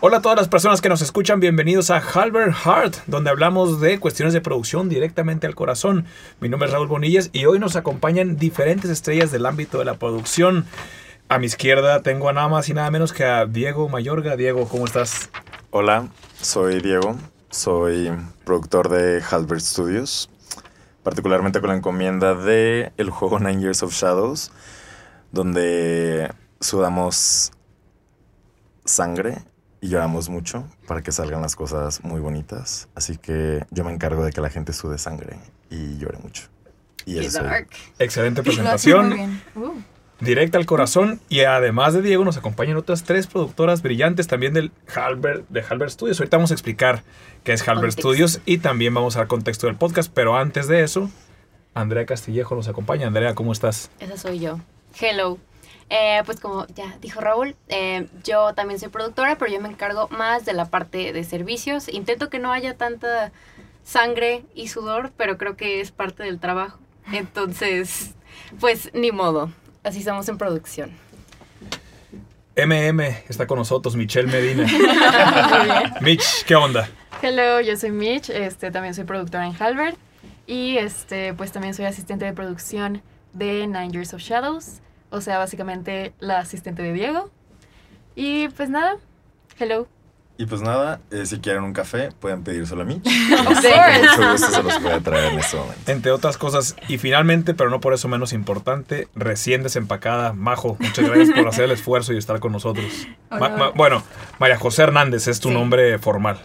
Hola a todas las personas que nos escuchan, bienvenidos a Halbert Heart, donde hablamos de cuestiones de producción directamente al corazón. Mi nombre es Raúl Bonillas y hoy nos acompañan diferentes estrellas del ámbito de la producción. A mi izquierda tengo a nada más y nada menos que a Diego Mayorga. Diego, ¿cómo estás? Hola, soy Diego, soy productor de Halbert Studios, particularmente con la encomienda de el juego Nine Years of Shadows, donde sudamos sangre y lloramos mucho para que salgan las cosas muy bonitas. Así que yo me encargo de que la gente sude sangre y llore mucho. Y eso Excelente presentación. Uh. Directa al corazón. Y además de Diego, nos acompañan otras tres productoras brillantes también del Halbert, de Halbert Studios. Ahorita vamos a explicar qué es Halbert Studios y también vamos a dar contexto del podcast. Pero antes de eso, Andrea Castillejo nos acompaña. Andrea, ¿cómo estás? Esa soy yo. Hello. Eh, pues como ya dijo Raúl, eh, yo también soy productora, pero yo me encargo más de la parte de servicios. Intento que no haya tanta sangre y sudor, pero creo que es parte del trabajo. Entonces, pues ni modo, así estamos en producción. MM está con nosotros, Michelle Medina. Mitch, ¿qué onda? Hello, yo soy Mitch, este, también soy productora en Halbert y este, pues también soy asistente de producción de Nine Years of Shadows o sea, básicamente la asistente de Diego. Y pues nada, hello. Y pues nada, eh, si quieren un café, pueden pedírselo a mí. mucho gusto se los puede traer en este momento. Entre otras cosas, y finalmente, pero no por eso menos importante, recién desempacada, Majo, muchas gracias por hacer el esfuerzo y estar con nosotros. bueno, María José Hernández es tu nombre formal.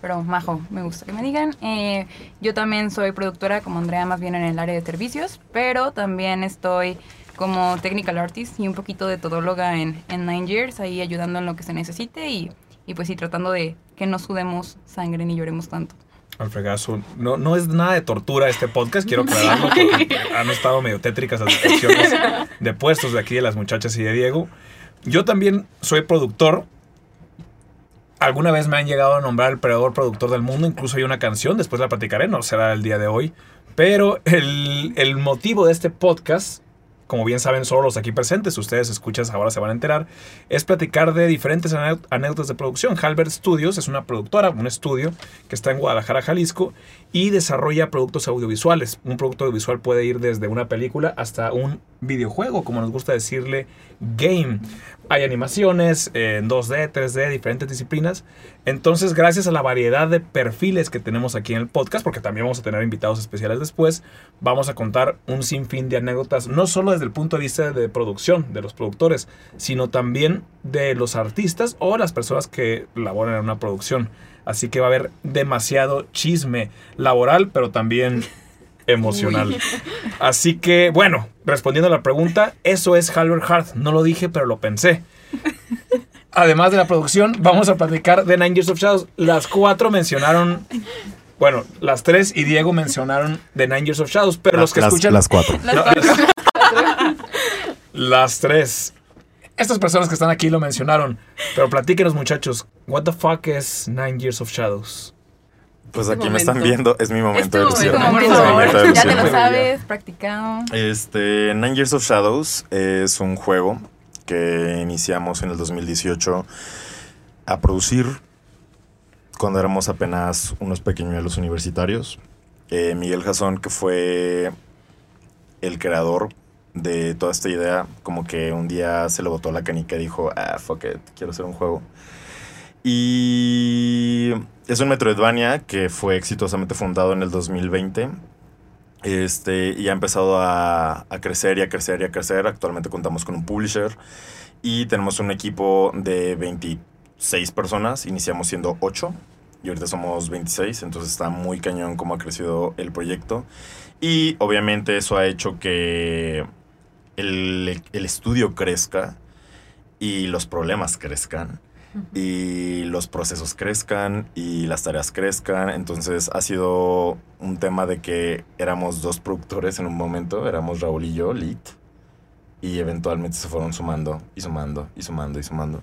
Pero Majo, me gusta que me digan. Eh, yo también soy productora, como Andrea, más bien en el área de servicios, pero también estoy como technical artist y un poquito de todóloga en, en Nine Years, ahí ayudando en lo que se necesite y, y pues sí, tratando de que no sudemos sangre ni lloremos tanto. Al fregazo. No, no es nada de tortura este podcast, quiero aclararlo, porque han estado medio tétricas las discusiones de puestos de aquí de las muchachas y de Diego. Yo también soy productor. Alguna vez me han llegado a nombrar el peor productor del mundo, incluso hay una canción, después la platicaré, no será el día de hoy. Pero el, el motivo de este podcast como bien saben solo los aquí presentes, ustedes escuchas ahora se van a enterar, es platicar de diferentes anécdotas de producción. Halbert Studios es una productora, un estudio que está en Guadalajara, Jalisco, y desarrolla productos audiovisuales. Un producto audiovisual puede ir desde una película hasta un videojuego, como nos gusta decirle, game. Hay animaciones en 2D, 3D, diferentes disciplinas. Entonces, gracias a la variedad de perfiles que tenemos aquí en el podcast, porque también vamos a tener invitados especiales después, vamos a contar un sinfín de anécdotas, no solo desde el punto de vista de producción, de los productores, sino también de los artistas o las personas que laboran en una producción. Así que va a haber demasiado chisme laboral, pero también emocional. Así que, bueno, respondiendo a la pregunta, eso es Halbert Hart. No lo dije, pero lo pensé. Además de la producción, vamos a platicar de Nine Years of Shadows. Las cuatro mencionaron bueno, las tres y Diego mencionaron The Nine Years of Shadows, pero los que escuchan. Las cuatro. las tres estas personas que están aquí lo mencionaron, pero platíquenos muchachos, what the fuck es Nine Years of Shadows? Pues aquí me están viendo, es mi momento de ilusión. Ya te lo sabes, practicado. Este, Nine Years of Shadows es un juego que iniciamos en el 2018 a producir cuando éramos apenas unos pequeñuelos universitarios. Eh, Miguel Jason, que fue el creador de toda esta idea, como que un día se le botó la canica y dijo, ah, fuck it, quiero hacer un juego. Y es un Metroidvania que fue exitosamente fundado en el 2020. Este, y ha empezado a, crecer y a crecer y a crecer. Actualmente contamos con un publisher y tenemos un equipo de 26 personas. Iniciamos siendo 8 y ahorita somos 26, entonces está muy cañón cómo ha crecido el proyecto. Y obviamente eso ha hecho que el, estudio crezca y los problemas crezcan y los procesos crezcan y las tareas crezcan. Entonces ha sido un tema de que éramos dos productores en un momento, éramos Raúl y yo, Lit, y eventualmente se fueron sumando y sumando y sumando y sumando.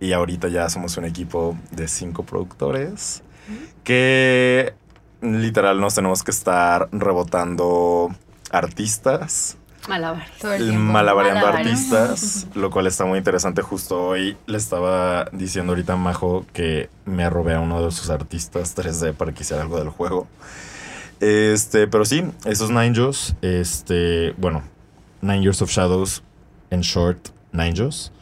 Y ahorita ya somos un equipo de cinco productores que literal nos tenemos que estar rebotando artistas Tiempo. malabareando Malabares. artistas, lo cual está muy interesante. Justo hoy le estaba diciendo ahorita a Majo que me robé a uno de sus artistas 3D para que hiciera algo del juego. Este, pero sí, esos Ninjas, este, bueno, Nine Years of Shadows, en short, Ninjas.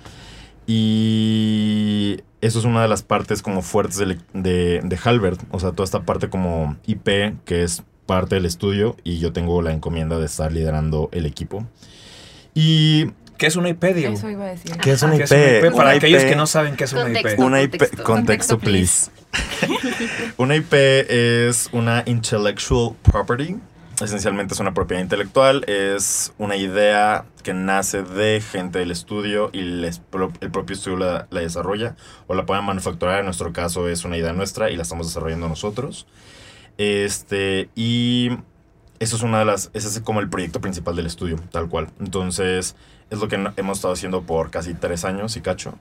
Y eso es una de las partes como fuertes de, de, de Halbert, o sea, toda esta parte como IP, que es parte del estudio, y yo tengo la encomienda de estar liderando el equipo. Y ¿Qué es una IP, Diego? Eso iba a decir. ¿Qué es una ¿Qué IP? es una IP? Para Una aquellos IP que no saben qué es una IP. Contexto. Una IP, Contexto. contexto, please. una IP es una intellectual property. Esencialmente es una propiedad intelectual, es una idea que nace de gente del estudio y les el propio estudio la, la desarrolla o la pueden manufacturar. En nuestro caso es una idea nuestra y la estamos desarrollando nosotros. Este, y eso es una de las, ese es como el proyecto principal del estudio, tal cual. Entonces, es lo que hemos estado haciendo por casi tres años y cacho.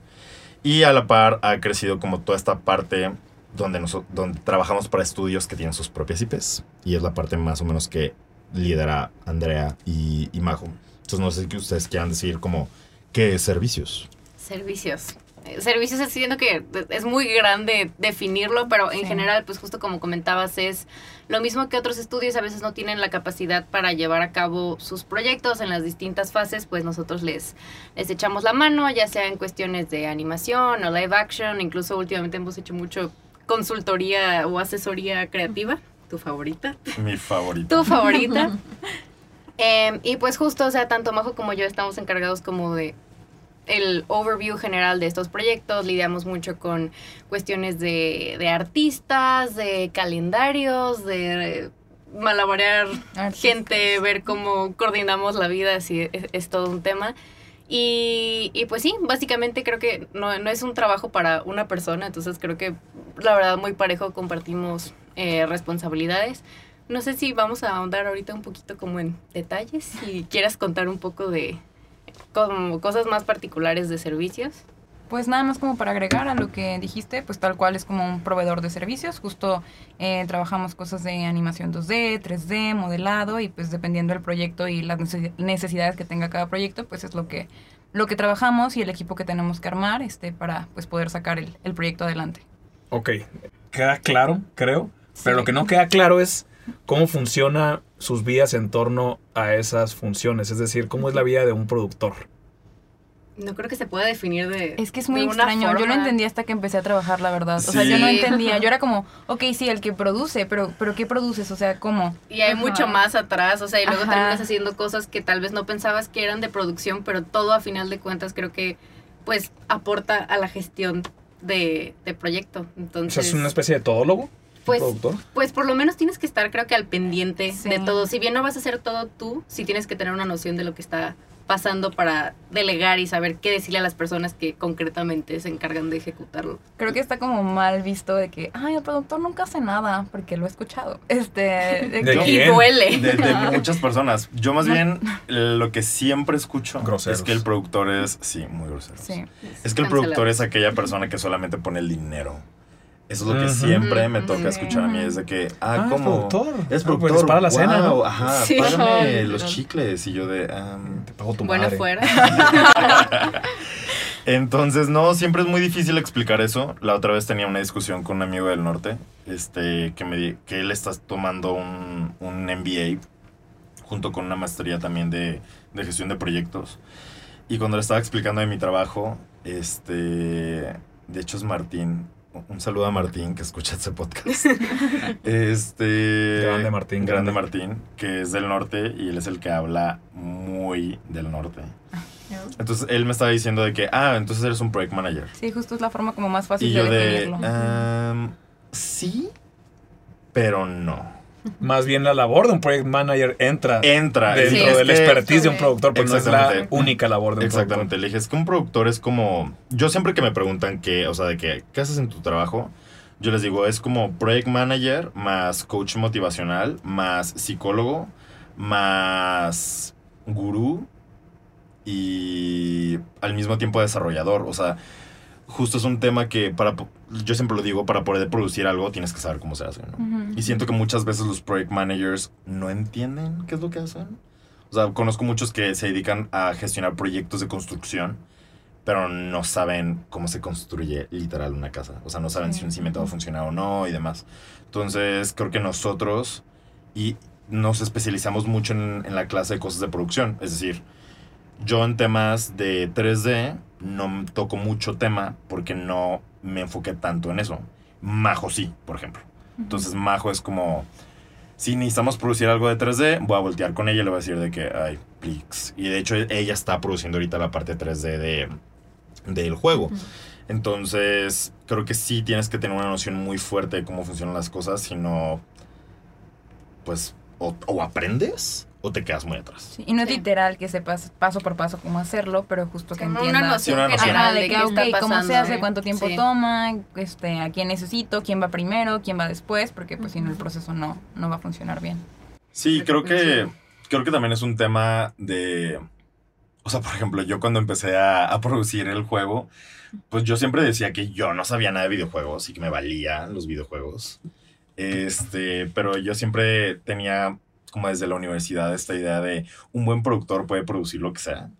Y a la par ha crecido como toda esta parte donde, nos, donde trabajamos para estudios que tienen sus propias IPs. Y es la parte más o menos que lidera Andrea y, y Majo. Entonces no sé qué ustedes quieran decir como, ¿qué servicios? Servicios. Servicios es siento que es muy grande definirlo, pero en Sí. general, pues justo como comentabas, es lo mismo que otros estudios a veces no tienen la capacidad para llevar a cabo sus proyectos en las distintas fases, pues nosotros les, les echamos la mano, ya sea en cuestiones de animación o live action, incluso últimamente hemos hecho mucho consultoría o asesoría creativa, tu favorita Mi favorito. tu favorita. Em, y pues justo, o sea, tanto Majo como yo estamos encargados como de el overview general de estos proyectos, lidiamos mucho con cuestiones de, de artistas, de calendarios, de malabarear Artistas. gente, ver cómo coordinamos la vida, así es, es todo un tema. Y, y pues sí, básicamente creo que no, no es un trabajo para una persona, entonces creo que la verdad muy parejo compartimos eh, responsabilidades. No sé si vamos a ahondar ahorita un poquito como en detalles, si quieras contar un poco de como cosas más particulares de servicios. Pues nada más como para agregar a lo que dijiste, pues tal cual es como un proveedor de servicios. Justo eh, trabajamos cosas de animación 2D, 3D, modelado y pues dependiendo del proyecto y las necesi- necesidades que tenga cada proyecto, pues es lo que lo que trabajamos y el equipo que tenemos que armar este para pues poder sacar el, el proyecto adelante. Ok, queda claro, creo. Pero lo que no queda claro es cómo funciona sus vidas en torno a esas funciones. Es decir, cómo es la vida de un productor. No creo que se pueda definir de Es que es muy extraño. Yo lo entendí hasta que empecé a trabajar, la verdad. O sea, Sí. yo no entendía. Yo era como, ok, sí, el que produce, pero, pero ¿qué produces? O sea, ¿cómo? Y hay Ajá. mucho más atrás, o sea, y luego Ajá. terminas haciendo cosas que tal vez no pensabas que eran de producción, pero todo a final de cuentas creo que pues aporta a la gestión de, de proyecto. O sea, Entonces, es una especie de todólogo, pues, productor. pues por lo menos tienes que estar creo que al pendiente Sí. de todo. Si bien no vas a hacer todo tú, sí tienes que tener una noción de lo que está pasando para delegar y saber qué decirle a las personas que concretamente se encargan de ejecutarlo. Creo que está como mal visto de que, ay, el productor nunca hace nada, porque lo he escuchado. Este, de ¿De que- Y duele. De, de muchas personas. Yo más bien lo que siempre escucho Groseros. es que el productor es, sí, muy grosero. Sí. Es que el productor es aquella persona que solamente pone el dinero. Eso es lo que siempre me Ujú. toca escuchar a mí. Es de que, ah, Ah, ¿cómo? productor. Es Ah, productor. pues para la cena, ¿no? Ajá, Sí. págame Ay, los no. chicles. Y yo de, "Am, Te pago tu Bueno madre. fuera. Entonces, no, siempre es muy difícil explicar eso. La otra vez tenía una discusión con un amigo del norte, este, que me di- que él está tomando un, un MBA junto con una maestría también de, de gestión de proyectos. Y cuando le estaba explicando de mi trabajo, este, de hecho es Martín. Un saludo a Martín que escucha este podcast. este. Grande Martín, Grande grande. Martín, que es del norte y él es el que habla muy del norte. Entonces él me estaba diciendo de que, ah, entonces eres un project manager. Sí, justo es la forma como más fácil Y de yo de, definirlo. "Am, sí, pero no. Más bien la labor de un project manager entra Entra dentro Sí, es del que- expertise de un productor, pero no es la Exactamente. única labor de un Exactamente, le dije, es que un productor es como, yo siempre que me preguntan qué, o sea, de que, ¿qué haces en tu trabajo? Yo les digo, es como project manager más coach motivacional, más psicólogo, más gurú y al mismo tiempo desarrollador. O sea, justo es un tema que para, yo siempre lo digo, para poder producir algo tienes que saber cómo se hace, ¿no? Y siento que muchas veces los project managers no entienden qué es lo que hacen. O sea, conozco muchos que se dedican a gestionar proyectos de construcción, pero no saben cómo se construye literal una casa. O sea, no saben si un cimiento va a funcionar o no y demás. Entonces, creo que nosotros y nos especializamos mucho en, en la clase de cosas de producción. Es decir, yo en temas de 3D no toco mucho tema porque no me enfoqué tanto en eso. Majo sí, por ejemplo. Entonces Majo es como, si necesitamos producir algo de 3D, voy a voltear con ella y le voy a decir de que, ay, please. Y de hecho ella está produciendo ahorita la parte 3D de, del juego. Entonces, creo que sí tienes que tener una noción muy fuerte de cómo funcionan las cosas, si no, pues, o, o aprendes o te quedas muy atrás. Sí, y no es Sí. literal que sepas paso por paso cómo hacerlo, pero justo que Como entiendas. una noción una noción. Ajá, de, de qué que, está ok, cómo pasando. se hace, cuánto tiempo Sí. toma, este, a quién necesito, quién va primero, quién va después, porque pues si no el proceso no, no va a funcionar bien. Sí, creo que, creo que también es un tema de... O sea, por ejemplo, yo cuando empecé a, a producir el juego, pues yo siempre decía que yo no sabía nada de videojuegos y que me valía los videojuegos. Este, pero yo siempre tenía como desde la universidad esta idea de un buen productor puede producir lo que sea.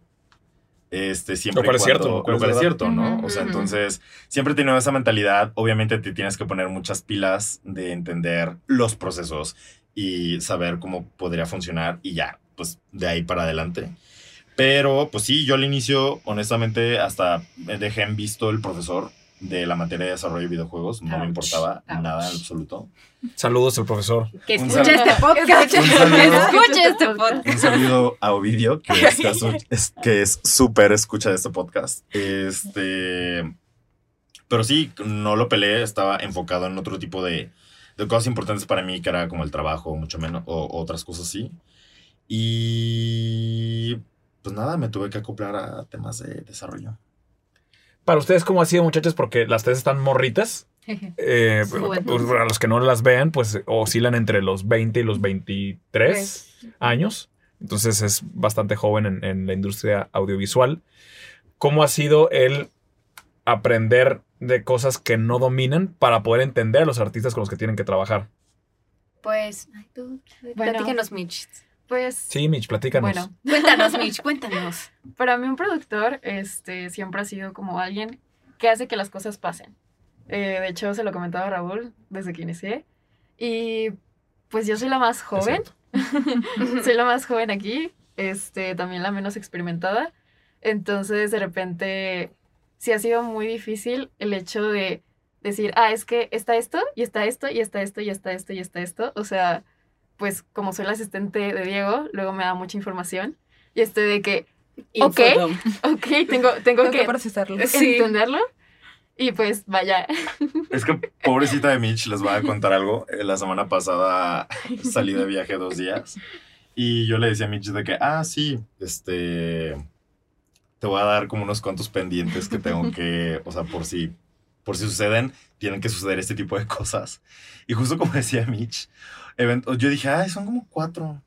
Este, siempre Lo cual es cierto, cuando- lo cual lo es cual es verdad. cierto, ¿no? O sea, entonces, siempre he tenido esa mentalidad. Obviamente te tienes que poner muchas pilas de entender los procesos y saber cómo podría funcionar y ya, pues de ahí para adelante. Pero, pues sí, yo al inicio, honestamente, hasta dejé en visto el profesor de la materia de desarrollo de videojuegos. No me importaba ouch. nada en absoluto. Saludos al profesor. Que escuche este podcast. Un saludo. Escuche este podcast. Un saludo a Ovidio, que es- que es súper escucha de este podcast. Este. Pero sí, no lo peleé, estaba enfocado en otro tipo de, de cosas importantes para mí, que era como el trabajo, mucho menos, o otras cosas así. Y. Pues nada, me tuve que acoplar a temas de desarrollo. Para ustedes, ¿cómo ha sido, muchachos? Porque las tres están morritas. Eh, Juventud. pues, para los que no las vean, pues oscilan entre los 20 y los 23 años. Entonces es bastante joven en, en la industria audiovisual. ¿Cómo ha sido el aprender de cosas que no dominan para poder entender a los artistas con los que tienen que trabajar? Pues, ay, tú, Bueno. Mitch. Pues, Sí, Mitch, platícanos. bueno, Cuéntanos, Mitch, cuéntanos. para mí un productor este, siempre ha sido como alguien que hace que las cosas pasen. Eh, de hecho, se lo comentaba a Raúl desde que inicié. Y pues yo soy la más joven. soy la más joven aquí, este, también la menos experimentada. Entonces, de repente, sí ha sido muy difícil el hecho de decir, ah, es que está esto, y está esto, y está esto, y está esto, y está esto. O sea, pues como soy la asistente de Diego, luego me da mucha información. Y estoy de que, Ok. Infodom. ok, tengo, tengo Tengo que que procesarlo. Sí. entenderlo. Y pues vaya, Es que pobrecita de Mitch, les voy a contar algo. Eh, La semana pasada salí de viaje dos días y yo le decía a Mitch de que, ah, sí, este, te voy a dar como unos cuantos pendientes que tengo que, o sea, por si, por si suceden, tienen que suceder este tipo de cosas. Y justo como decía Mitch, event- yo dije, ay, son como cuatro.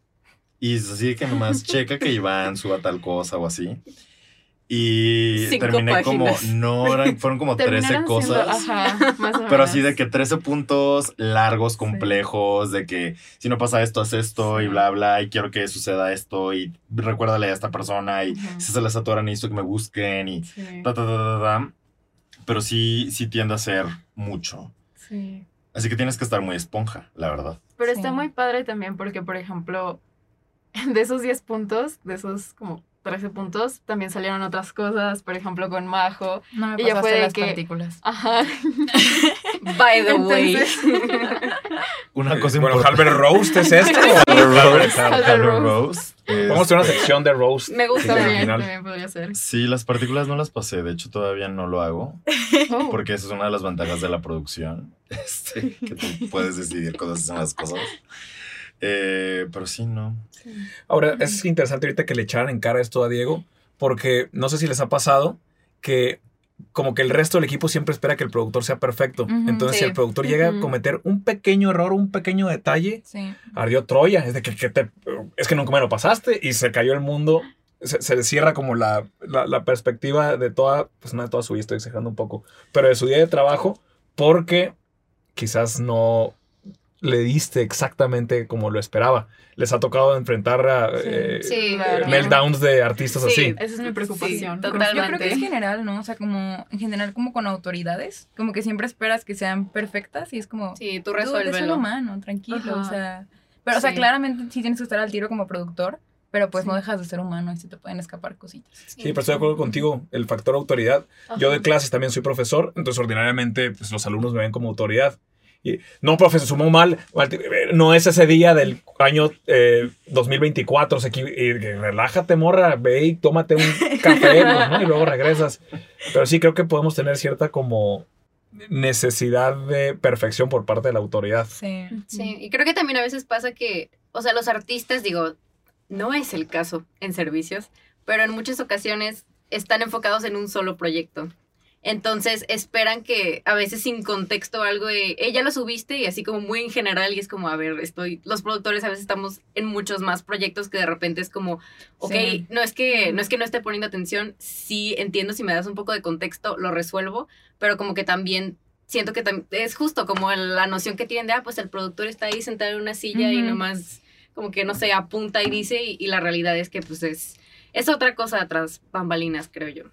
Y es así de que nomás checa que Iván suba tal cosa o así. Y Cinco terminé como, páginas. no, eran- fueron como 13 terminaron siendo- cosas. ajá, más o Pero así de que 13 puntos largos, complejos, de que si no pasa esto, haz esto y Sí. bla, bla, y quiero que suceda esto y recuérdale a esta persona y si se les atoran necesito que me busquen y Sí, ta, ta, ta, ta, ta. Pero sí, sí tiende a ser mucho. sí. Así que tienes que estar muy esponja, la verdad. Pero Sí. está muy padre también porque, por ejemplo, de esos 10 puntos, de esos como 13 puntos, también salieron otras cosas, por ejemplo, con Majo. No me Y ya pasaste fue de las que- partículas. Ajá. By the way. Una cosa bueno, importante. Halbert Roast es esto. Halbert Roast. Roast. Vamos a tener una Este, sección de roast. Me gusta al también, podría ser. Sí, las partículas no las pasé. De hecho, todavía no lo hago. Oh, Porque esa es una de las ventajas de la producción. Este, que tú puedes decidir cuándo se hacen las cosas. Eh, pero sí, no. sí. Ahora, es interesante ahorita que le echaran en cara esto a Diego, porque no sé si les ha pasado que como que el resto del equipo siempre espera que el productor sea perfecto. Entonces, si el productor llega a cometer un pequeño error, un pequeño detalle, Sí. ardió Troya. Es de que, que te- es que nunca me lo pasaste y se cayó el mundo. Se, se cierra como la, la- la perspectiva de toda, pues no de toda su vida, estoy exagerando un poco, pero de su día de trabajo, porque quizás no le diste exactamente como lo esperaba. Les ha tocado enfrentar a eh, Sí, claro. meltdowns de artistas Sí. así. Esa es mi preocupación. Sí, Yo creo que es Totalmente. general, ¿no? O sea, como en general como con autoridades, como que siempre esperas que sean perfectas y es como, Sí, tú "Dude, es humano, tranquilo, o Ajá. sea, pero o sea, Sí. claramente sí tienes que estar al tiro como productor, pero pues Sí. no dejas de ser humano y se te pueden escapar cositas. Sí, pero estoy de acuerdo contigo. El factor autoridad. Yo de Ajá. clases también soy profesor, entonces ordinariamente pues, los alumnos me ven como autoridad. Y, no, profe, se sumó mal. Eh, No es ese día del año eh, 2024. se equi- y que relájate, morra. Ve y tómate un café ¿no? y luego regresas. Pero sí creo que podemos tener cierta como necesidad de perfección por parte de la autoridad. Sí. Sí, y creo que también a veces pasa que, o sea, los artistas, digo, no es el caso en servicios, pero en muchas ocasiones están enfocados en un solo proyecto. Entonces esperan que a veces sin contexto algo de, "Eh, lo subiste y así como muy en general y es como, a ver, estoy, los productores a veces estamos en muchos más proyectos que de repente es como, ok, Sí. no es que no es que no esté poniendo atención, sí entiendo si me das un poco de contexto, lo resuelvo, pero como que también siento que tam- es justo como la noción que tienen de, ah, pues el productor está ahí sentado en una silla y Ujú. nomás como que, no sé, apunta y dice y, y la realidad es que pues es, es otra cosa tras bambalinas, creo yo.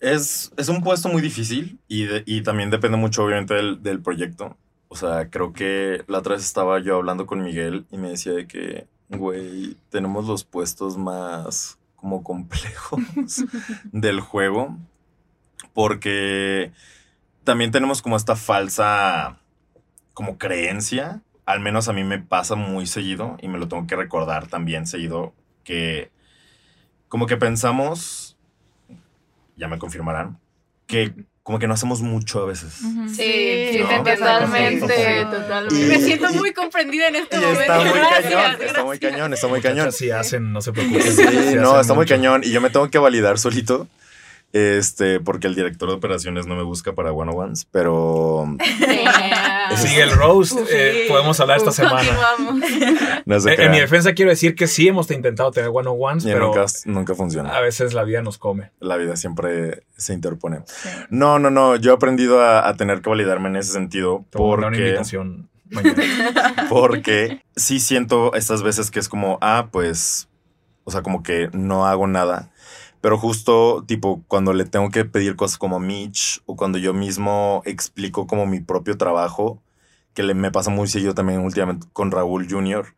Es, es un puesto muy difícil y, de- y también depende mucho obviamente del, del proyecto. O sea, creo que la otra vez estaba yo hablando con Miguel y me decía de que, güey, tenemos los puestos más como complejos del juego porque también tenemos como esta falsa como creencia, al menos a mí me pasa muy seguido y me lo tengo que recordar también seguido que como que pensamos ya me confirmarán, que como que no hacemos mucho a veces. Sí, totalmente, Sí. totalmente. Me siento muy comprendida en este Y momento. está muy Gracias, cañón, está muy cañón, está muy cañón. Sí hacen, no se preocupen. Sí, Sí no, está muy cañón. Y yo me tengo que validar solito. Este, porque el director de operaciones no me busca para One on Ones, pero Yeah. Sigue el roast. Uf, eh, sí. podemos hablar esta Uf, semana. No Eh, en mi defensa quiero decir que sí hemos intentado tener one on ones, Y pero nunca, nunca funciona. a veces la vida nos come. La vida siempre se interpone. Sí. No, no, no. Yo he aprendido a, a tener que validarme en ese sentido. Te mandar una Porque, invitación mañana. porque sí siento estas veces que es como, ah, pues, o sea, como que no hago nada. Pero justo, tipo, cuando le tengo que pedir cosas como a Mitch o cuando yo mismo explico como mi propio trabajo, que le, me pasa muy seguido también últimamente con Raúl Jr.,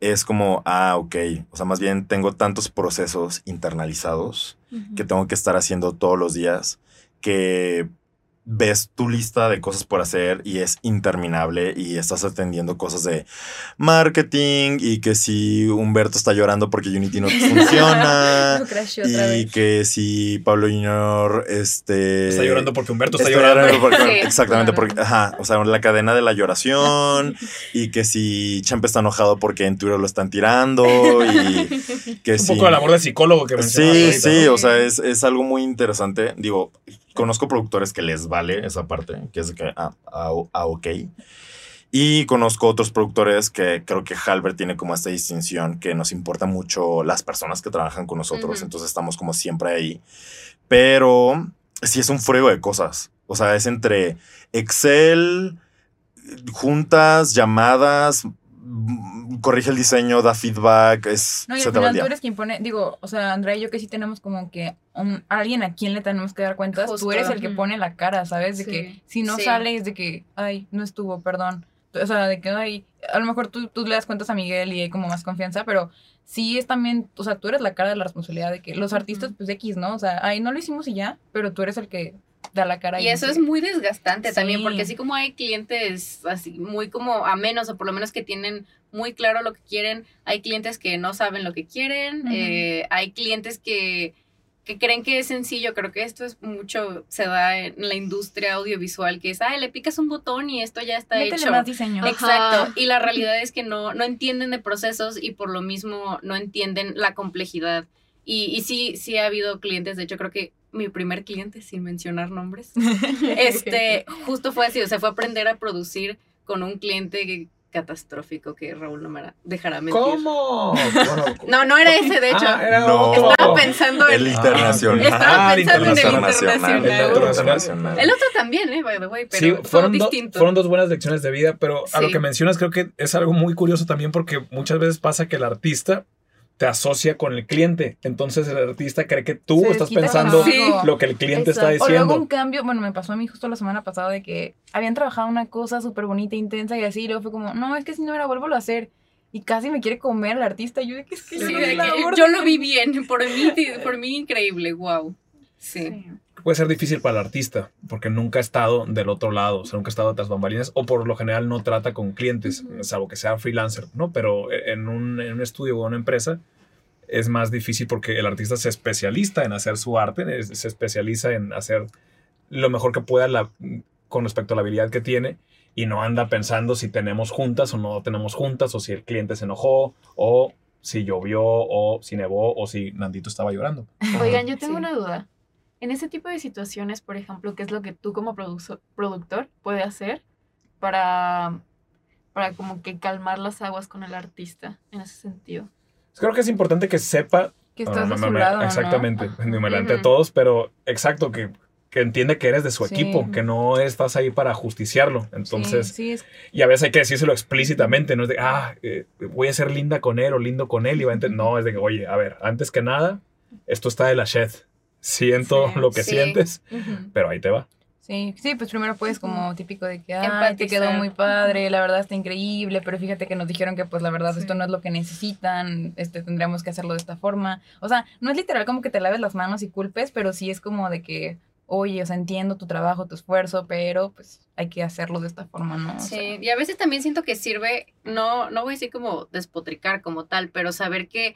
es como, ah, ok. O sea, más bien tengo tantos procesos internalizados que tengo que estar haciendo todos los días que ves tu lista de cosas por hacer y es interminable y estás atendiendo cosas de marketing y que si Humberto está llorando porque Unity no funciona y que si Pablo Junior este Está llorando porque Humberto está, está llorando. porque- Sí, exactamente, claro. porque, ajá, o sea, la cadena de la lloración y que si Champ está enojado porque en Twitter lo están tirando y que Un si... poco de labor de psicólogo que Sí, ahorita, sí, ¿no? o sea, es, es algo muy interesante. Digo, conozco productores que les vale esa parte, que es de que, ah, ah, ah, ok. Y conozco otros productores que creo que Halbert tiene como esta distinción que nos importa mucho las personas que trabajan con nosotros, entonces estamos como siempre ahí. Pero sí es un fuego de cosas. O sea, es entre Excel, juntas, llamadas, corrige el diseño, da feedback, es, No, y se al final tú eres quien pone, digo, o sea, Andrea y yo que sí tenemos como que un- alguien a quien le tenemos que dar cuentas, Justo. tú eres el que pone la cara, ¿sabes? De Sí. que si no Sí. sale es de que, ay, no estuvo, perdón. O sea, de que, ay, a lo mejor tú, tú le das cuentas a Miguel y hay como más confianza, pero sí es también, o sea, tú eres la cara de la responsabilidad de que los artistas, pues X, ¿no? O sea, ay, no lo hicimos y ya, pero tú eres el que da la cara. Y eso dice- es muy desgastante también, Sí. porque así como hay clientes así muy como amenos, o por lo menos que tienen muy claro lo que quieren, hay clientes que no saben lo que quieren, Ujú. eh, hay clientes que, que creen que es sencillo, creo que esto es mucho, se da en la industria audiovisual, que es, ay, le picas un botón y esto ya está Métele hecho. más diseño. Ajá. Exacto, y la realidad es que no, no entienden de procesos y por lo mismo no entienden la complejidad. Y, y sí, sí ha habido clientes, de hecho creo que mi primer cliente, sin mencionar nombres, este, justo fue así, o sea, fue aprender a producir con un cliente que catastrófico que Raúl no me dejará mentir. ¿Cómo? Bueno, No, no era ese, de hecho. Ah, era No. otro. Estaba pensando en... El internacional. Estaba pensando en el El internacional. internacional. El otro también, ¿eh? By the way, pero Sí, fueron, do- distinto. fueron dos buenas lecciones de vida, pero a lo que mencionas creo que es algo muy curioso también porque muchas veces pasa que el artista te asocia con el cliente. Entonces el artista cree que tú Se estás pensando lo que el cliente está Exacto. O luego un diciendo. cambio, bueno, me pasó a mí justo la semana pasada de que habían trabajado una cosa súper bonita, intensa y así, y luego fue como, no, es que si no era, vuelvo a hacer. Y casi me quiere comer el artista. Yo de que es que Sí, yo, que orden". yo lo vi bien, por mí, por mí increíble, wow. Sí. Sí. Puede ser difícil para el artista porque nunca ha estado del otro lado, o sea, nunca ha estado tras bambalinas o por lo general no trata con clientes, salvo que sea freelancer, ¿no? Pero en un, en un estudio o una empresa es más difícil porque el artista se especializa en hacer su arte, se especializa en hacer lo mejor que pueda la- con respecto a la habilidad que tiene y no anda pensando si tenemos juntas o no tenemos juntas o si el cliente se enojó o si llovió o si nevó o si Nandito estaba llorando. Oigan, yo tengo Sí. una duda. En ese tipo de situaciones, por ejemplo, ¿qué es lo que tú como productor puede hacer para, para como que calmar las aguas con el artista en ese sentido? Creo que es importante que sepa Que estás No, a no, su lado, ¿no? Exactamente, me adelanté a Ujú. todos, pero exacto, que, que entiende que eres de su Sí. equipo, que no estás ahí para justiciarlo. Entonces, Sí, sí, es y a veces hay que decírselo explícitamente, no es de, ah, eh, voy a ser linda con él o lindo con él, y va a entender, no, es de que, oye, a ver, antes que nada, esto está de la shed. Siento Sí, lo que sí. sientes, pero ahí te va. Sí, sí, pues primero puedes como típico de que, ay, te quedó muy padre, la verdad está increíble, pero fíjate que nos dijeron que pues la verdad Sí. esto no es lo que necesitan, este tendríamos que hacerlo de esta forma. O sea, no es literal como que te laves las manos y culpes, pero sí es como de que, oye, o sea, entiendo tu trabajo, tu esfuerzo, pero pues hay que hacerlo de esta forma, ¿no? O sea, Sí, y a veces también siento que sirve, no, no voy a decir como despotricar como tal, pero saber que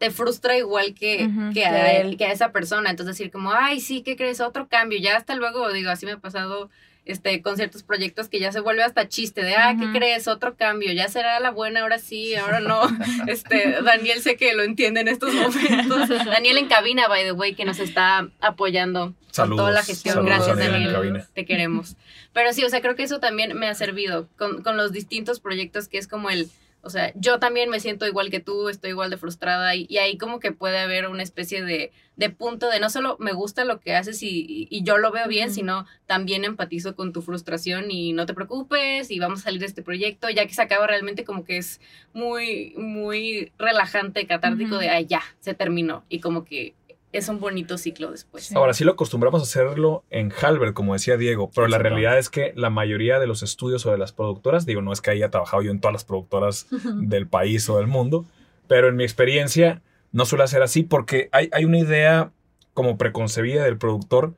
te frustra igual que, que, que a él, que a esa persona. Entonces decir como, ay, sí, ¿qué crees? Otro cambio. Ya hasta luego, digo, así me ha pasado este, con ciertos proyectos que ya se vuelve hasta chiste de, ah, ¿qué crees? Otro cambio. Ya será la buena, ahora sí, ahora no. Este, Daniel sé que lo entiende en estos momentos. Daniel en cabina, by the way, que nos está apoyando con toda la gestión. saludos, Gracias, Daniel, Daniel. Te queremos. Pero sí, o sea, creo que eso también me ha servido con, con los distintos proyectos que es como el, o sea, yo también me siento igual que tú, estoy igual de frustrada y, y ahí como que puede haber una especie de, de punto de no solo me gusta lo que haces y, y yo lo veo bien, sino también empatizo con tu frustración y no te preocupes y vamos a salir de este proyecto, ya que se acaba realmente como que es muy, muy relajante, catártico de, ay, ya, se terminó y como que es un bonito ciclo después. Ahora sí lo acostumbramos a hacerlo en Halbert, como decía Diego, pero la realidad es que la mayoría de los estudios o de las productoras, digo, no es que haya trabajado yo en todas las productoras del país o del mundo, pero en mi experiencia no suele ser así porque hay, hay una idea como preconcebida del productor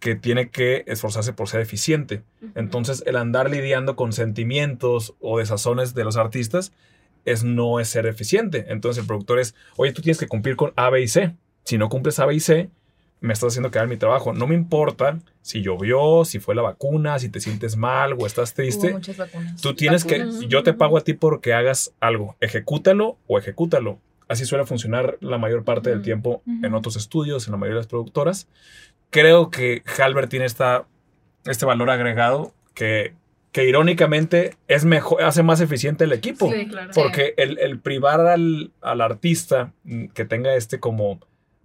que tiene que esforzarse por ser eficiente. Entonces, el andar lidiando con sentimientos o desazones de los artistas es no es ser eficiente. Entonces, el productor es, oye, tú tienes que cumplir con A, B y C. Si no cumples A, B y C, me estás haciendo quedar mi trabajo. No me importa si llovió, si fue la vacuna, si te sientes mal o estás triste. muchas vacunas. Tú tienes que, yo te pago a ti porque hagas algo. Ejecútalo o ejecútalo. Así suele funcionar la mayor parte del tiempo en otros estudios, en la mayoría de las productoras. Creo que Halbert tiene esta, este valor agregado que, que irónicamente es mejor, hace más eficiente el equipo. Sí, claro. Porque el, el privar al, al artista que tenga este como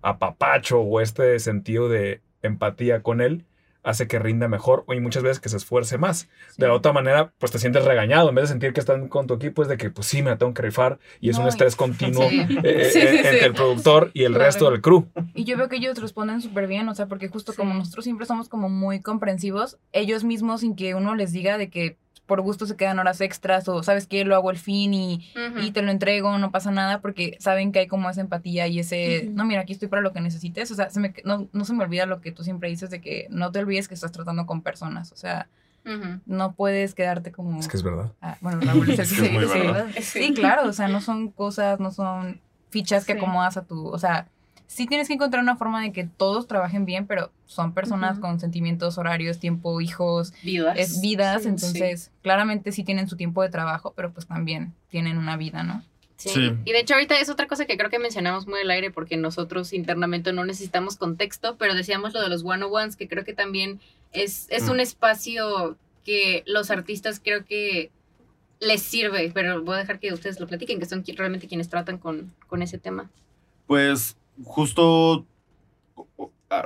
apapacho o este sentido de empatía con él hace que rinda mejor y muchas veces que se esfuerce más. De la otra manera, pues te sientes regañado. En vez de sentir que están con tu equipo, es de que, pues sí, me la tengo que rifar. Y es un No, estrés continuo Sí. eh, Sí, eh, sí, entre sí. el productor y el Claro. resto del crew. Y yo veo que ellos responden súper bien, o sea, porque justo como nosotros siempre somos como muy comprensivos, ellos mismos sin que uno les diga de que por gusto se quedan horas extras o sabes que lo hago al fin y, y te lo entrego, no pasa nada porque saben que hay como esa empatía y ese, no, mira, aquí estoy para lo que necesites, o sea, se me, no, no se me olvida lo que tú siempre dices de que no te olvides que estás tratando con personas, o sea, no puedes quedarte como... Es que es verdad. Ah, bueno, Raúl es el Es que que es sí, muy sí, verdad. Sí, claro, o sea, no son cosas, no son fichas que acomodas a tu, o sea, sí tienes que encontrar una forma de que todos trabajen bien, pero son personas con sentimientos, horarios, tiempo, hijos, Vidas. es vidas, Sí, entonces claramente sí tienen su tiempo de trabajo, pero pues también tienen una vida, ¿no? Sí. Sí. Y de hecho ahorita es otra cosa que creo que mencionamos muy al aire porque nosotros internamente no necesitamos contexto, pero decíamos lo de los one-on-ones, que creo que también es, es Mm. un espacio que los artistas creo que les sirve, pero voy a dejar que ustedes lo platiquen, que son realmente quienes tratan con, con ese tema. Pues justo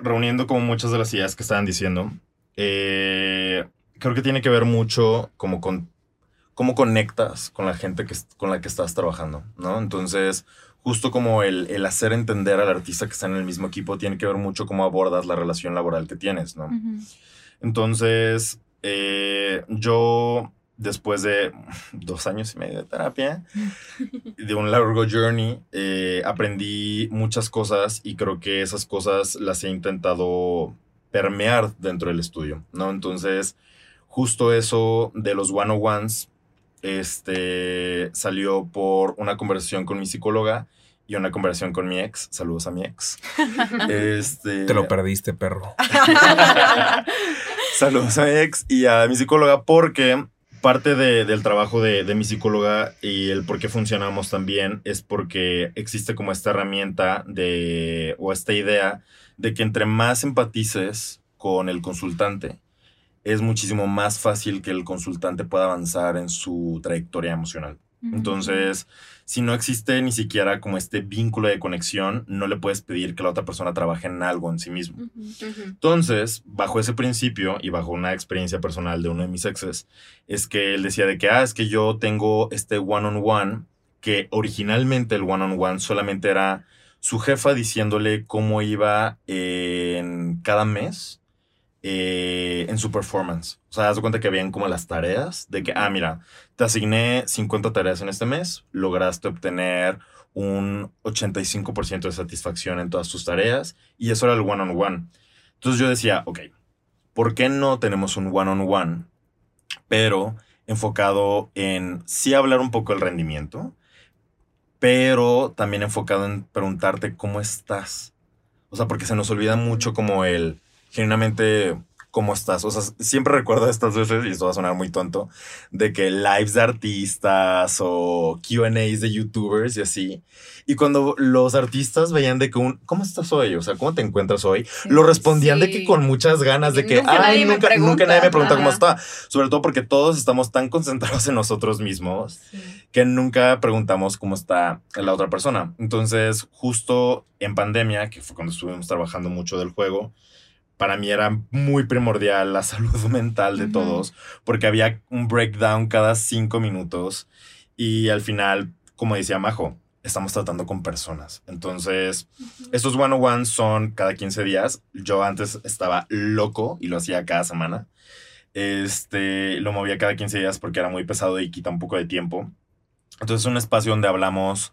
reuniendo como muchas de las ideas que estaban diciendo, eh, creo que tiene que ver mucho como con cómo conectas con la gente que, con la que estás trabajando, ¿no? Entonces, justo como el, el hacer entender al artista que está en el mismo equipo tiene que ver mucho cómo abordas la relación laboral que tienes, ¿no? Entonces, eh, yo, después de dos años y medio de terapia, de un largo journey, eh, aprendí muchas cosas y creo que esas cosas las he intentado permear dentro del estudio, ¿no? Entonces, justo eso de los one-on-ones, este, salió por una conversación con mi psicóloga y una conversación con mi ex. Saludos a mi ex. Este, Te lo perdiste, perro. Saludos a mi ex y a mi psicóloga porque parte de- del trabajo de, de mi psicóloga y el por qué funcionamos también es porque existe como esta herramienta de, o esta idea de que entre más empatices con el consultante, es muchísimo más fácil que el consultante pueda avanzar en su trayectoria emocional. Entonces, si no existe ni siquiera como este vínculo de conexión, no le puedes pedir que la otra persona trabaje en algo en sí mismo. Entonces, bajo ese principio y bajo una experiencia personal de uno de mis exes, es que él decía de que, ah, es que yo tengo este one-on-one, que originalmente el one-on-one solamente era su jefa diciéndole cómo iba en cada mes eh, en su performance. O sea, haz de cuenta que habían como las tareas de que, ah, mira, te asigné 50 tareas en este mes, lograste obtener un 85% de satisfacción en todas tus tareas y eso era el one-on-one. Entonces yo decía, ok, ¿por qué no tenemos un one-on-one, pero enfocado en sí hablar un poco del rendimiento, pero también enfocado en preguntarte cómo estás? O sea, porque se nos olvida mucho como el, genuinamente, cómo estás. O sea, siempre recuerdo estas veces, y esto va a sonar muy tonto, de que lives de artistas o QAs de youtubers y así. Y cuando los artistas veían de que un, ¿cómo estás hoy? O sea, ¿cómo te encuentras hoy? Lo respondían de Sí. que con muchas ganas de que, nunca ay, nadie me nunca, pregunta". nunca nadie me pregunta cómo Ajá. está. Sobre todo porque todos estamos tan concentrados en nosotros mismos que nunca preguntamos cómo está la otra persona. Entonces, justo en pandemia, que fue cuando estuvimos trabajando mucho del juego, para mí era muy primordial la salud mental de todos, porque había un breakdown cada cinco minutos y al final, como decía Majo, estamos tratando con personas. Entonces, estos one-on-one son cada 15 días. Yo antes estaba loco y lo hacía cada semana. Este, lo movía cada 15 días porque era muy pesado y quita un poco de tiempo. Entonces, es un espacio donde hablamos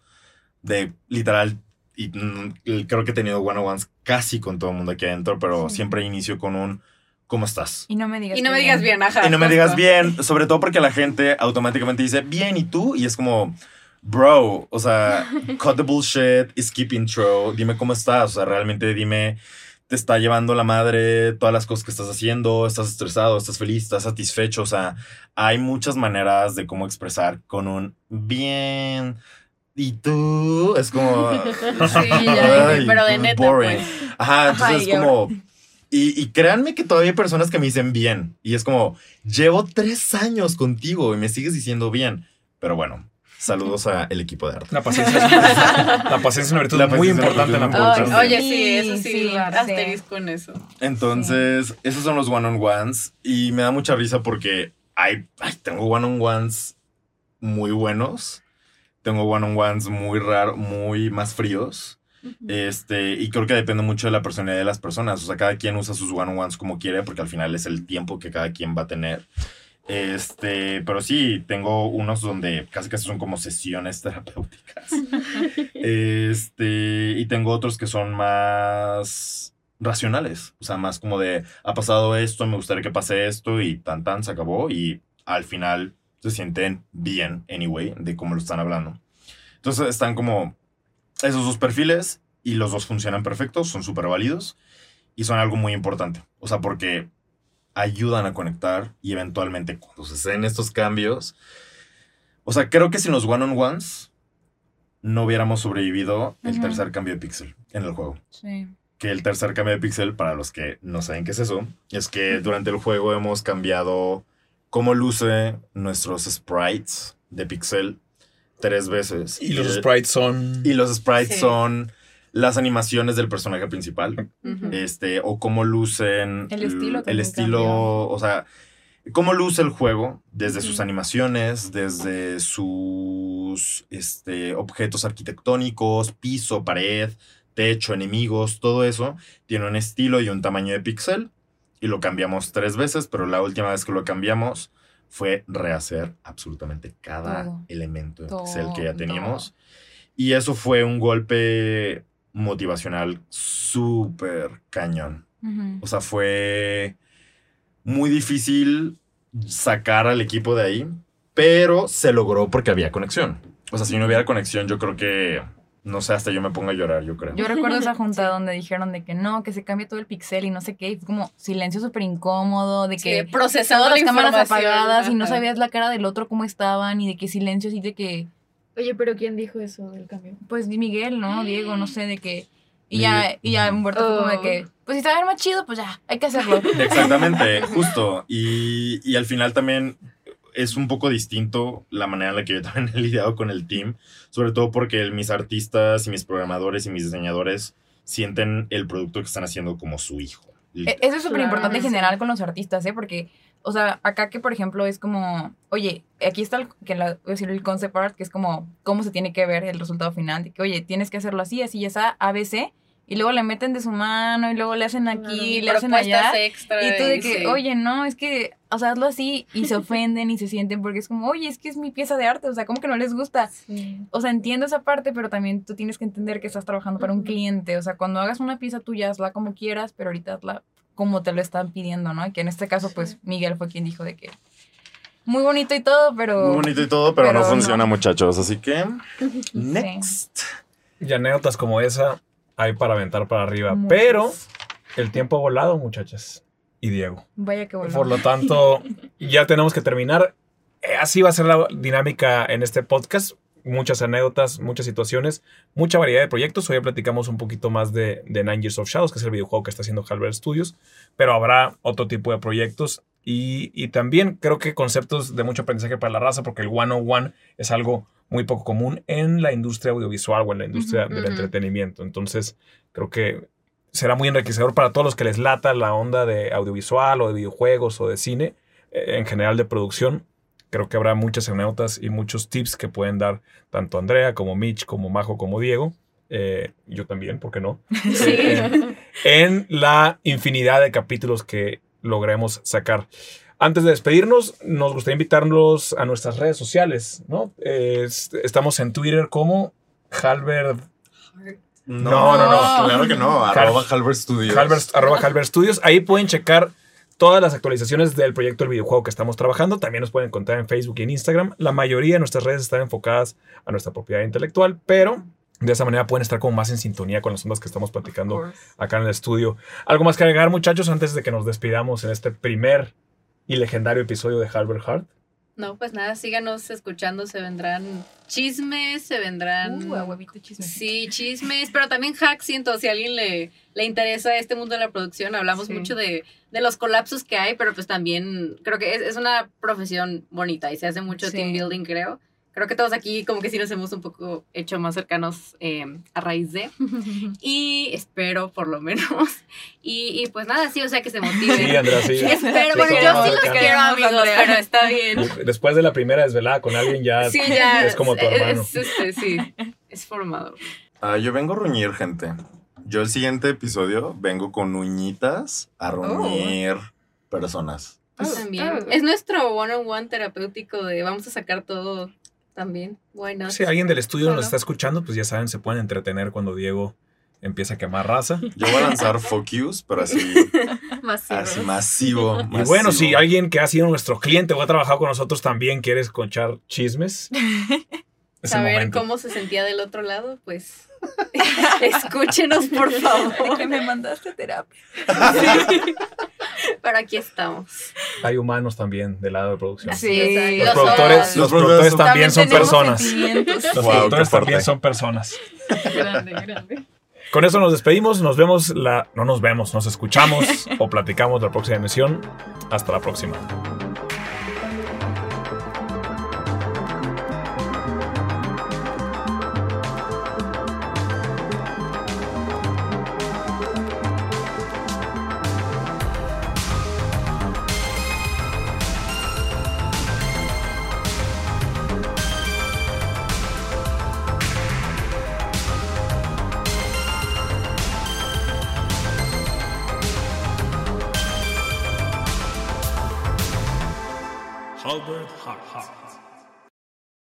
de literal, y mm, creo que he tenido one-on-ones casi con todo el mundo aquí adentro, pero Sí. siempre inicio con un ¿cómo estás? Y no me digas Y no me digas bien, ajá. Y no me digas bien, sobre todo porque la gente automáticamente dice, bien, ¿y tú? Y es como, bro, o sea, cut the bullshit, skip intro, dime cómo estás, o sea, realmente dime, te está llevando la madre todas las cosas que estás haciendo, estás estresado, estás feliz, estás satisfecho, o sea, hay muchas maneras de cómo expresar con un bien. ¿Y tú? Es como... Sí, ya, Ay, pero de neta, boring. pues. Ajá, entonces Ay, es ahora- como. Y, y créanme que todavía hay personas que me dicen bien. Y es como, llevo tres años contigo y me sigues diciendo bien. Pero bueno, saludos al equipo de arte. La paciencia es, la paciencia es una virtud La muy paciencia es una importante en la producción. oye, sí, eso sí, Sí, sí. asterisco en eso. Entonces, esos son los one-on-ones. Y me da mucha risa porque hay, ay, tengo one-on-ones muy buenos. Tengo one-on-ones muy raros, muy más fríos. Este, y creo que depende mucho de la personalidad de las personas. O sea, cada quien usa sus one-on-ones como quiere, porque al final es el tiempo que cada quien va a tener. Este, pero sí, tengo unos donde casi casi son como sesiones terapéuticas. Este, y tengo otros que son más racionales. O sea, más como de, ha pasado esto, me gustaría que pase esto, y tan tan se acabó. Y al final se sienten bien, anyway, de cómo lo están hablando. Entonces están como esos dos perfiles y los dos funcionan perfectos, son súper válidos y son algo muy importante. O sea, porque ayudan a conectar y eventualmente cuando se den estos cambios. O sea, creo que sin los one-on-ones no hubiéramos sobrevivido el Ujú. tercer cambio de pixel en el juego. Sí. Que el tercer cambio de pixel, para los que no saben qué es eso, es que durante el juego hemos cambiado cómo luce nuestros sprites de pixel tres veces. Y los el- sprites son. y los sprites Sí. son las animaciones del personaje principal. Este, o cómo lucen El estilo el también estilo, cambió. o sea, cómo luce el juego desde sus animaciones, desde sus este, objetos arquitectónicos, piso, pared, techo, enemigos, todo eso tiene un estilo y un tamaño de píxel y lo cambiamos tres veces, pero la última vez que lo cambiamos fue rehacer absolutamente cada Todo. elemento de pixel que ya Todo. teníamos. Y eso fue un golpe motivacional súper cañón. O sea, fue muy difícil sacar al equipo de ahí, pero se logró porque había conexión. O sea, si no hubiera conexión, yo creo que, no sé, hasta yo me pongo a llorar, yo creo. Yo recuerdo esa junta donde dijeron de que no, que se cambie todo el pixel y no sé qué. Y fue como silencio súper incómodo, de Sí, que procesando todas las la cámaras apagadas y no sabías la cara del otro cómo estaban y de qué silencio y de que, Oye, pero ¿quién dijo eso del cambio? pues Miguel, ¿no? Diego, no sé, de que... Y ya, y ya Humberto fue como de Oh. que, pues si está a ver más chido, pues ya, hay que hacerlo. Exactamente, justo. Y, y al final también es un poco distinto la manera en la que yo también he lidiado con el team, sobre todo porque mis artistas y mis programadores y mis diseñadores sienten el producto que están haciendo como su hijo. E- Eso es súper importante en general sí. con los artistas, ¿eh? Porque, o sea, acá que por ejemplo es como, oye, aquí está el, que la, voy a decir, el concept art, que es como cómo se tiene que ver el resultado final, de que, oye, tienes que hacerlo así, así, esa, ABC, y luego le meten de su mano, y luego le hacen aquí, le hacen allá. Extra Y tú de que, sí. oye, no, es que, o sea, hazlo así, y se ofenden y se sienten porque es como, oye, es que es mi pieza de arte, o sea, ¿cómo que no les gusta? Sí. O sea, entiendo esa parte, pero también tú tienes que entender que estás trabajando para un cliente. O sea, cuando hagas una pieza tuya, hazla como quieras, pero ahorita hazla como te lo están pidiendo, ¿no? Y que en este caso, pues, Miguel fue quien dijo de que muy bonito y todo, pero... Muy bonito y todo, pero, pero no no. funciona, muchachos. Así que, next. Y anécdotas como esa hay para aventar para arriba. Muchas. Pero el tiempo ha volado, muchachas. Y Diego. Vaya que voló. Por lo tanto, ya tenemos que terminar. Eh, Así va a ser la dinámica en este podcast. Muchas anécdotas, muchas situaciones, mucha variedad de proyectos. Hoy ya platicamos un poquito más de, de Nine Years of Shadows, que es el videojuego que está haciendo Halbert Studios. Pero habrá otro tipo de proyectos y, y también creo que conceptos de mucho aprendizaje para la raza, porque el one-on-one es algo muy poco común en la industria audiovisual o en la industria del entretenimiento. Entonces, creo que será muy enriquecedor para todos los que les lata la onda de audiovisual o de videojuegos o de cine, eh, en general de producción. Creo que habrá muchas anécdotas y muchos tips que pueden dar tanto Andrea como Mitch, como Majo, como Diego. eh, yo también, ¿por qué no? Eh, en la infinidad de capítulos que logremos sacar. Antes de despedirnos, nos gustaría invitarlos a nuestras redes sociales, ¿no? Eh, es- estamos en Twitter como Halbert No, no, no. Claro que no. Arroba Halbert Studios. Halbert, arroba Halbert Studios. Ahí pueden checar todas las actualizaciones del proyecto del videojuego que estamos trabajando. También nos pueden encontrar en Facebook y en Instagram. La mayoría de nuestras redes están enfocadas a nuestra propiedad intelectual, pero de esa manera pueden estar como más en sintonía con las ondas que estamos platicando acá en el estudio. ¿Algo más que agregar, muchachos, antes de que nos despidamos en este primer y legendario episodio de Halbert Heart? No, pues nada, síganos escuchando, se vendrán chismes, se vendrán... Uh, huevito chisme. Sí, chismes, pero también hacks, siento, si a alguien le, le interesa este mundo de la producción, hablamos Sí. mucho de, de los colapsos que hay, pero pues también creo que es, es una profesión bonita y se hace mucho Sí. team building, creo. Creo que todos aquí como que sí nos hemos un poco hecho más cercanos eh, a raíz de. Y espero, por lo menos. Y, y pues nada, sí, o sea, que se motiven. Sí, Andrea, sí. Espero, Sí, bueno, yo sí los quiero, amigos, Andrea. pero está bien. Después de la primera desvelada con alguien ya, Sí, ya. es como tu hermano. Es, este, sí, es formador. Ah, yo vengo a ruñir, gente. Yo el siguiente episodio vengo con uñitas a ruñir personas. Pues Oh, también. oh. Es nuestro one-on-one terapéutico de vamos a sacar todo también. Bueno. Si alguien del estudio nos está escuchando, pues ya saben, se pueden entretener cuando Diego empieza a quemar raza. Yo voy a lanzar Focus, pero así, Masivo. así masivo. Y bueno, si alguien que ha sido nuestro cliente o ha trabajado con nosotros también quiere escuchar chismes, Saber momento. cómo se sentía del otro lado, pues escúchenos, por De favor. que me mandaste terapia. Pero aquí estamos. Hay humanos también del lado de producción. Sí. Los Los productores, ojos. los Los productores productores también son personas. Los Wow, productores también son personas. Grande, grande. Con eso nos despedimos. Nos vemos la. No nos vemos, nos escuchamos o platicamos la próxima emisión. Hasta la próxima.